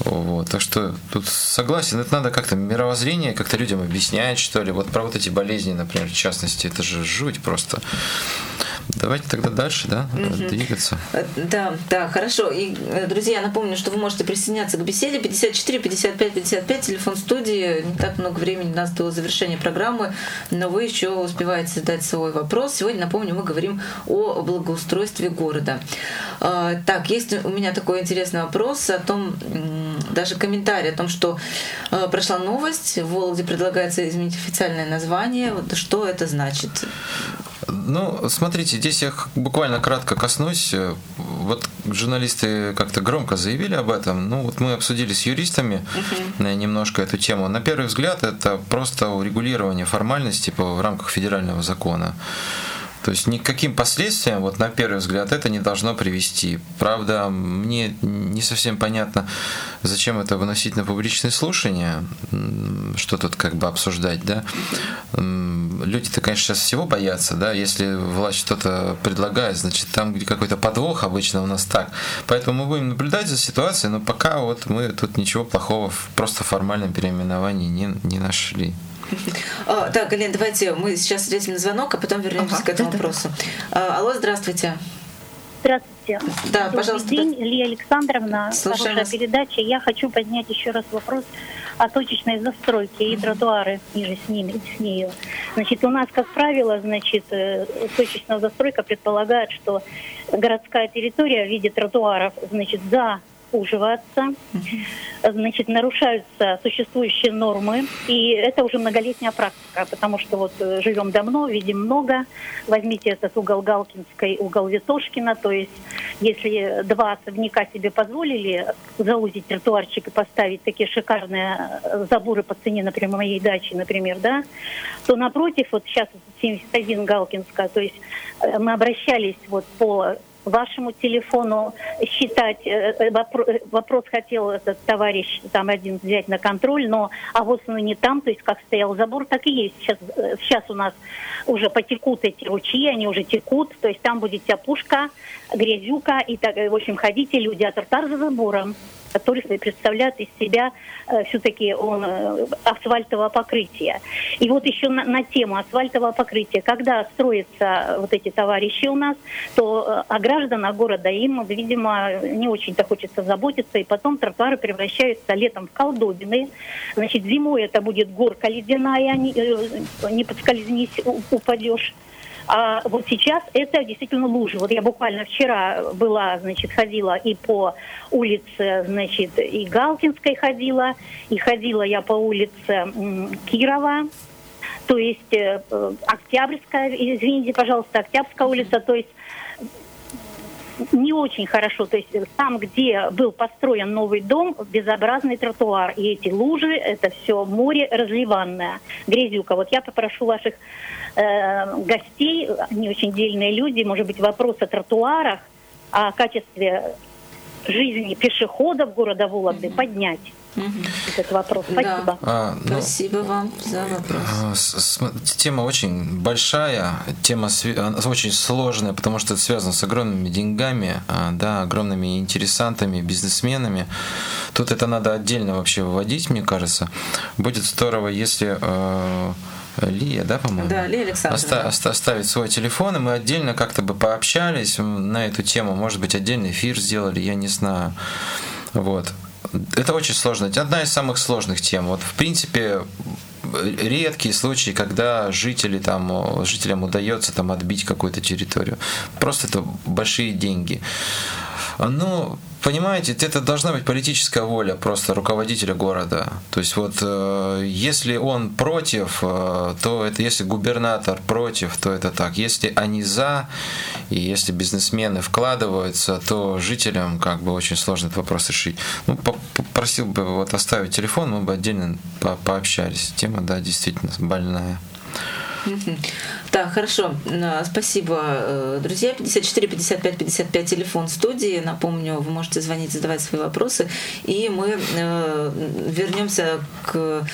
Вот. Так что тут согласен, это надо как-то мировоззрение, как-то людям объяснять, что ли. Вот про вот эти болезни, например, в частности, это же жуть просто. Давайте тогда дальше, да, угу. двигаться. Э, да, да, хорошо. И, э, друзья, напомню, что вы можете присоединяться к беседе 54 55 55, телефон студии. Не так много времени у нас до завершения программы, но вы еще успеваете задать свой вопрос. Сегодня, напомню, мы говорим о благоустройстве города. А, так, есть у меня такой интересный вопрос о том, даже комментарий о том, что э, прошла новость, в Вологде предлагается изменить официальное название. Вот что это значит? Ну, смотрите, здесь я буквально кратко коснусь. Вот журналисты как-то громко заявили об этом. Ну, вот мы обсудили с юристами uh-huh. немножко эту тему. На первый взгляд, это просто урегулирование формальностей в рамках федерального закона. То есть никаким последствиям, вот на первый взгляд, это не должно привести. Правда, мне не совсем понятно, зачем это выносить на публичные слушания, что тут как бы обсуждать, да. Люди-то, конечно, сейчас всего боятся, да, если власть что-то предлагает, значит, там где какой-то подвох обычно у нас так. Поэтому мы будем наблюдать за ситуацией, но пока вот мы тут ничего плохого в просто формальном переименовании не, не нашли. А, так, Галина, давайте мы сейчас ответим на звонок, а потом вернемся ага, к этому да, вопросу. Да. Алло, здравствуйте. Здравствуйте. Да, Добрый пожалуйста. день, Лия Александровна. Слушаем хорошая вас. передача. Я хочу поднять еще раз вопрос о точечной застройке и тротуары ниже с ними, с нею. Значит, у нас, как правило, значит, э, точечная застройка предполагает, что городская территория в виде тротуаров, значит, за уживаться, значит, нарушаются существующие нормы, и это уже многолетняя практика, потому что вот э, живем давно, видим много. Возьмите этот угол Галкинской, угол Витошкина, то есть если два особняка себе позволили заузить тротуарчик и поставить такие шикарные э, заборы по цене, например, моей дачи, например, да, то напротив, вот сейчас 71 Галкинская, то есть э, мы обращались вот по вашему телефону считать. Э, э, э, вопрос хотел этот товарищ там один взять на контроль, но а вот ну не там, то есть как стоял забор, так и есть. Сейчас, сейчас у нас уже потекут эти ручьи, они уже текут, то есть там будет тяпушка, грязюка, и так, в общем, ходите люди, а тартар за забором который представляет из себя э, все-таки он э, асфальтовое покрытие. И вот еще на, на тему асфальтового покрытия. Когда строятся вот эти товарищи у нас, то э, а граждан города им, видимо, не очень-то хочется заботиться, и потом тротуары превращаются летом в колдобины. Значит, зимой это будет горка ледяная, не, э, не подскользнись, упадешь. А вот сейчас это действительно лужи. Вот я буквально вчера была, значит, ходила и по улице, значит, и Галкинской ходила, и ходила я по улице Кирова, то есть э, Октябрьская, извините, пожалуйста, Октябрьская улица, то есть не очень хорошо. То есть там, где был построен новый дом, безобразный тротуар. И эти лужи, это все море разливанное. Грязюка. Вот я попрошу ваших э, гостей, они очень дельные люди, может быть, вопрос о тротуарах, о качестве жизни пешеходов города Вологды поднять. Этот вопрос. Спасибо. Да. А, ну, Спасибо вам за вопрос. А, тема очень большая, тема очень сложная, потому что это связано с огромными деньгами, а, да, огромными интересантами, бизнесменами. Тут это надо отдельно вообще выводить, мне кажется. Будет здорово, если э, Лия, да, по-моему? Да, Лия Александровна. Оста- оставить свой телефон, и мы отдельно как-то бы пообщались на эту тему. Может быть, отдельный эфир сделали, я не знаю. Вот. Это очень сложно. Одна из самых сложных тем. Вот, в принципе, редкие случаи, когда жители там, жителям удается там отбить какую-то территорию. Просто это большие деньги. Ну, понимаете, это должна быть политическая воля просто руководителя города. То есть вот э, если он против, э, то это если губернатор против, то это так. Если они за, и если бизнесмены вкладываются, то жителям как бы очень сложно этот вопрос решить. Ну, попросил бы вот оставить телефон, мы бы отдельно по пообщались. Тема, да, действительно больная. Так, хорошо. Э, спасибо, э, друзья. 54 55 55 телефон студии. Напомню, вы можете звонить, задавать свои вопросы. И мы э, вернемся к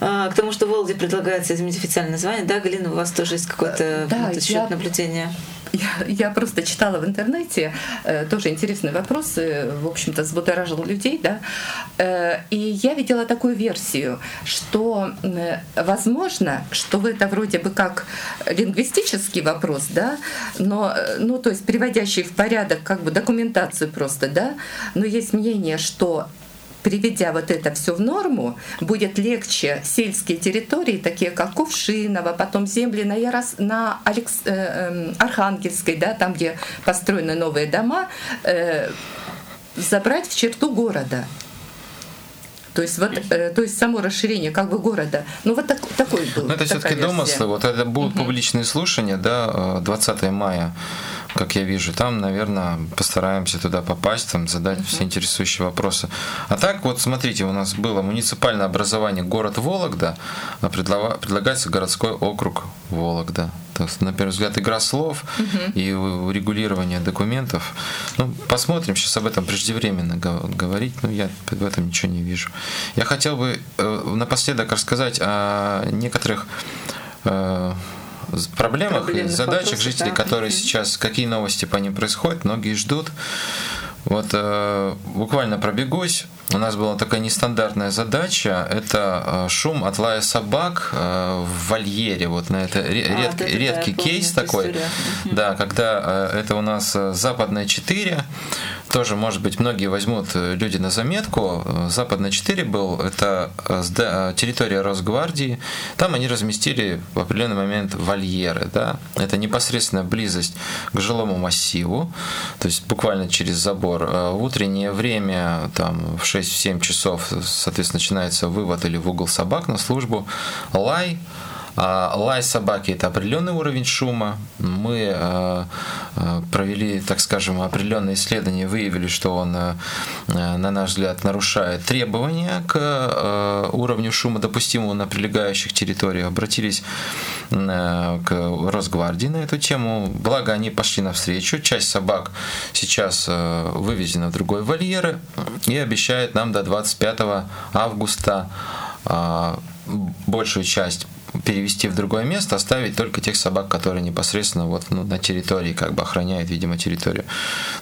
к тому, что в Волге предлагается изменить официальное название. Да, Галина, у вас тоже есть какое-то да, счет я... наблюдение? Я, я просто читала в интернете, э, тоже интересные вопросы, в общем-то, взбудоражил людей, да, э, и я видела такую версию, что, э, возможно, что это вроде бы как лингвистический вопрос, да, но, ну, то есть приводящий в порядок как бы документацию просто, да, но есть мнение, что приведя вот это все в норму, будет легче сельские территории, такие как Кувшиново, потом земли на, Ярос... на Алекс... э, э, Архангельской, да, там, где построены новые дома, э, забрать в черту города. То есть вот, э, то есть само расширение как бы города. Ну вот так, такой был. Но это все-таки домыслы. Вот это будут угу. публичные слушания, да, 20 э, мая как я вижу. Там, наверное, постараемся туда попасть, там задать uh-huh. все интересующие вопросы. А так вот, смотрите, у нас было муниципальное образование город Вологда, а предлагается городской округ Вологда. То есть, на первый взгляд, игра слов uh-huh. и урегулирование документов. Ну, посмотрим, сейчас об этом преждевременно говорить, но я в этом ничего не вижу. Я хотел бы э, напоследок рассказать о некоторых э, проблемах, Проблемных задачах вопросов, жителей, да. которые сейчас, какие новости по ним происходят, многие ждут. Вот э, буквально пробегусь. У нас была такая нестандартная задача. Это э, шум от лая собак э, в вольере. Вот на это ред, а, редкий, редкий кейс такой. История. Да, когда э, это у нас западная 4 тоже, может быть, многие возьмут э, люди на заметку. Западный 4 был, это э, э, территория Росгвардии. Там они разместили в определенный момент вольеры. Да? Это непосредственно близость к жилому массиву, то есть буквально через забор. В утреннее время, там, в 6-7 часов, соответственно, начинается вывод или в угол собак на службу. Лай, лай собаки – это определенный уровень шума. Мы э, э, провели, так скажем, определенные исследования, выявили, что он, э, на наш взгляд, нарушает требования к уровню шума, допустимого на прилегающих территориях. Обратились к Росгвардии на эту тему. Благо, они пошли навстречу. Часть собак сейчас вывезена в другой вольеры и обещают нам до 25 августа большую часть перевести в другое место, оставить только тех собак, которые непосредственно вот, ну, на территории, как бы охраняют, видимо, территорию.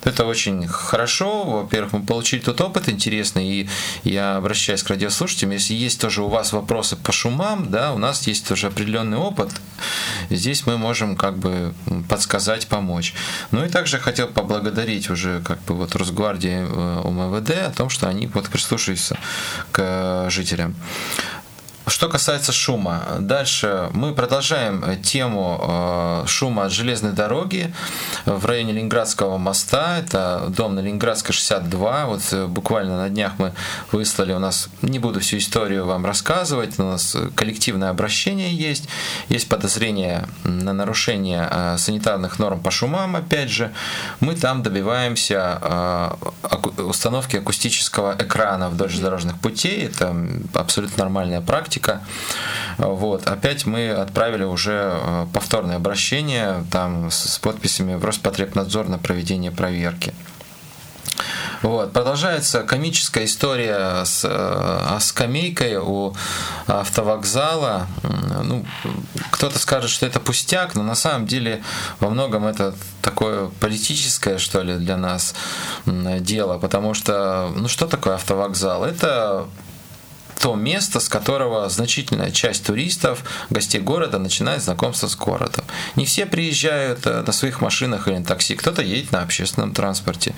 Это очень хорошо. Во-первых, мы получили тот опыт интересный, и я обращаюсь к радиослушателям, если есть тоже у вас вопросы по шумам, да, у нас есть тоже определенный опыт, здесь мы можем как бы подсказать, помочь. Ну и также хотел поблагодарить уже как бы вот Росгвардии УМВД о том, что они вот прислушиваются к жителям. Что касается шума, дальше мы продолжаем тему шума от железной дороги в районе Ленинградского моста. Это дом на Ленинградской 62. Вот буквально на днях мы выслали у нас, не буду всю историю вам рассказывать, у нас коллективное обращение есть, есть подозрение на нарушение санитарных норм по шумам, опять же. Мы там добиваемся установки акустического экрана вдоль железнодорожных путей. Это абсолютно нормальная практика. Вот. Опять мы отправили уже э, повторное обращение там, с подписями в Роспотребнадзор на проведение проверки. Вот. Продолжается комическая история с, э, скамейкой у автовокзала. Ну, кто-то скажет, что это пустяк, но на самом деле во многом это такое политическое, что ли, для нас дело, потому что, ну что такое автовокзал? Это то место, с которого значительная часть туристов, гостей города начинает знакомство с городом. Не все приезжают э, на своих машинах или на такси, кто-то едет на общественном транспорте.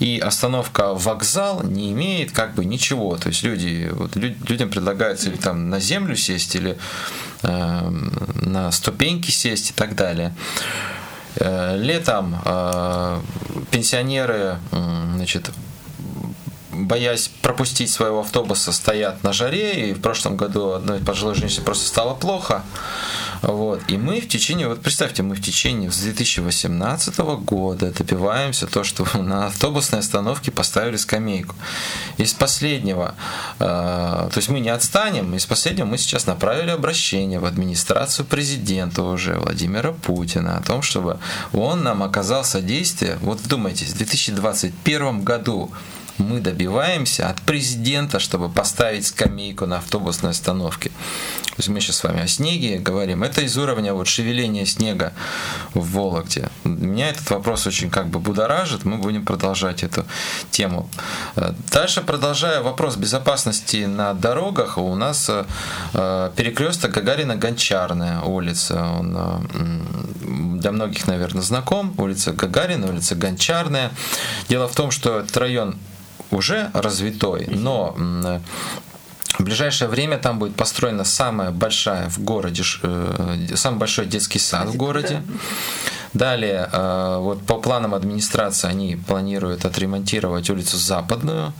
И остановка вокзал не имеет как бы ничего. То есть люди, вот, людям предлагается или там на землю сесть, или э, на ступеньки сесть и так далее. Э, летом э, пенсионеры значит, боясь пропустить своего автобуса, стоят на жаре, и в прошлом году одной пожилой женщине просто стало плохо. Вот. И мы в течение, вот представьте, мы в течение с 2018 года добиваемся то, что на автобусной остановке поставили скамейку. Из последнего, э, то есть мы не отстанем, из последнего мы сейчас направили обращение в администрацию президента уже Владимира Путина о том, чтобы он нам оказал содействие. Вот вдумайтесь, в 2021 году мы добиваемся от президента, чтобы поставить скамейку на автобусной остановке. То есть мы сейчас с вами о снеге говорим. Это из уровня вот шевеления снега в Вологде. Меня этот вопрос очень как бы будоражит. Мы будем продолжать эту тему. Дальше продолжая вопрос безопасности на дорогах, у нас э, перекресток Гагарина-Гончарная улица. Он э, для многих, наверное, знаком. Улица Гагарина, улица Гончарная. Дело в том, что этот район уже развитой, но в ближайшее время там будет построена самая большая в городе, э, самый большой детский сад в городе. Далее, э, вот по планам администрации они планируют отремонтировать улицу Западную,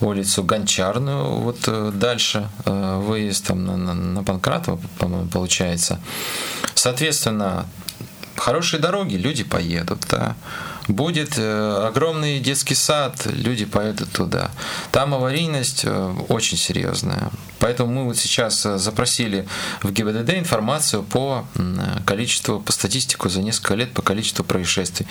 улицу Гончарную, вот э, дальше выезд там на, на, на Панкратово, по-моему, получается. Соответственно, хорошие дороги, люди поедут, да будет э, огромный детский сад, люди поедут туда. Там аварийность э, очень серьезная. Поэтому мы вот сейчас э, запросили в ГИБДД информацию по количеству, по статистику за несколько лет по количеству происшествий.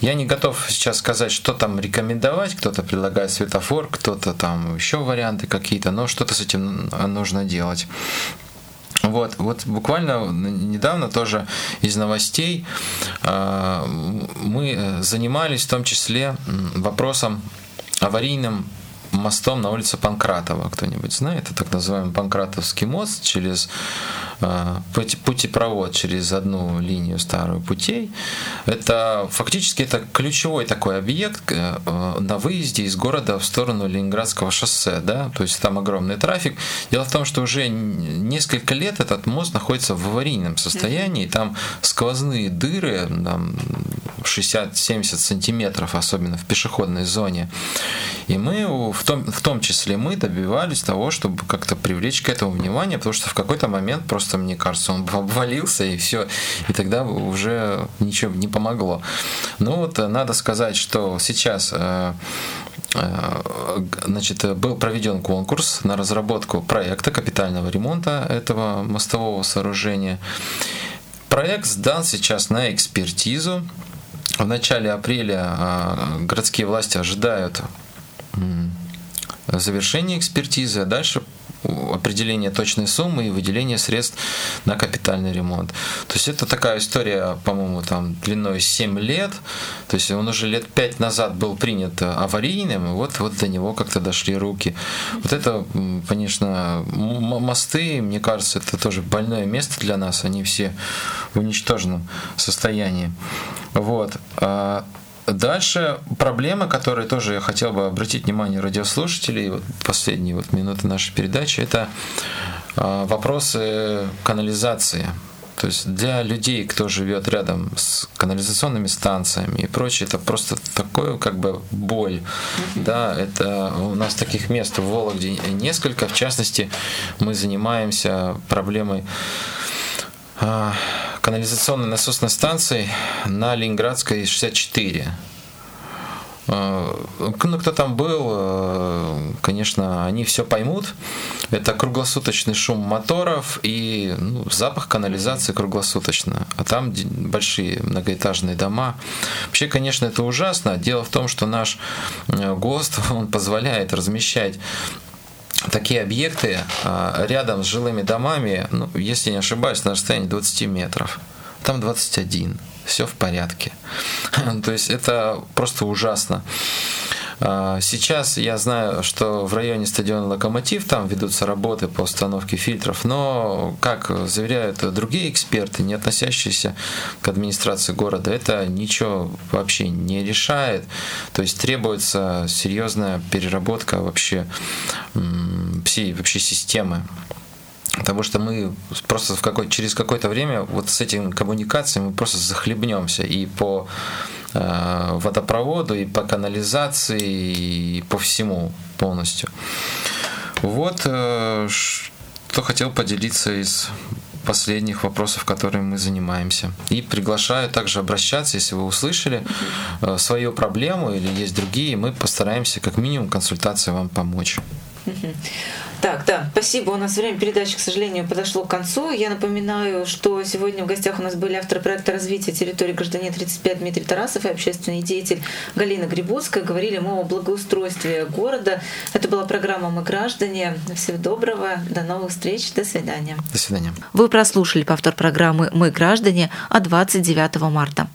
Я не готов сейчас сказать, что там рекомендовать. Кто-то предлагает светофор, кто-то там еще варианты какие-то, но что-то с этим нужно делать. Вот, вот буквально недавно тоже из новостей а, мы занимались в том числе вопросом аварийным мостом на улице Панкратова. Кто-нибудь знает? Это так называемый Панкратовский мост через э, путепровод через одну линию старую путей. Это фактически это ключевой такой объект э, на выезде из города в сторону Ленинградского шоссе. Да? То есть там огромный трафик. Дело в том, что уже несколько лет этот мост находится в аварийном состоянии. Там сквозные дыры, там 60-70 сантиметров, особенно в пешеходной зоне. И мы в в том, в том числе мы добивались того, чтобы как-то привлечь к этому внимание, потому что в какой-то момент просто, мне кажется, он обвалился и все, и тогда уже ничего не помогло. Ну вот э, надо сказать, что сейчас э, э, значит, был проведен конкурс на разработку проекта капитального ремонта этого мостового сооружения. Проект сдан сейчас на экспертизу. В начале апреля городские власти ожидают завершение экспертизы, а дальше определение точной суммы и выделение средств на капитальный ремонт. То есть это такая история, по-моему, там длиной 7 лет. То есть он уже лет 5 назад был принят аварийным, и вот, вот до него как-то дошли руки. Вот это, конечно, мосты, мне кажется, это тоже больное место для нас. Они все в уничтоженном состоянии. Вот. Дальше проблема, которой тоже я хотел бы обратить внимание радиослушателей, вот последние вот минуты нашей передачи, это А, вопросы канализации. То есть для людей, кто живет рядом с канализационными станциями и прочее, это просто такое как бы боль. Да, это у нас таких мест в Вологде несколько. В частности, мы занимаемся проблемой канализационной насосной станции на Ленинградской 64. А, ну, кто там был, э, конечно, они все поймут. Это круглосуточный шум моторов и ну, запах канализации круглосуточно. А там большие многоэтажные дома. Вообще, конечно, это ужасно. Дело в том, что наш э, ГОСТ он позволяет размещать такие объекты а, рядом с жилыми домами, ну, если не ошибаюсь, на расстоянии 20 метров. Там 21 все в порядке. То есть это просто ужасно. А, сейчас я знаю, что в районе стадиона «Локомотив» там ведутся работы по установке фильтров, но, как заверяют другие эксперты, не относящиеся к администрации города, это ничего вообще не решает. То есть требуется серьезная переработка вообще всей вообще системы Потому что мы просто в какой, через какое-то время вот с этим коммуникацией мы просто захлебнемся и по водопроводу, и по канализации, и по всему полностью. Вот э, что хотел поделиться из последних вопросов, которыми мы занимаемся. И приглашаю также обращаться, если вы услышали э, свою проблему или есть другие, мы постараемся как минимум консультацией вам помочь. Так, да, спасибо. У нас время передачи, к сожалению, подошло к концу. Я напоминаю, что сегодня в гостях у нас были авторы проекта развития территории гражданин 35 Дмитрий Тарасов и общественный деятель Галина Грибоцкая. Говорили мы о благоустройстве города. Это была программа «Мы граждане». Всего доброго, до новых встреч, до свидания. До свидания. Вы прослушали повтор программы «Мы граждане» от 29 марта.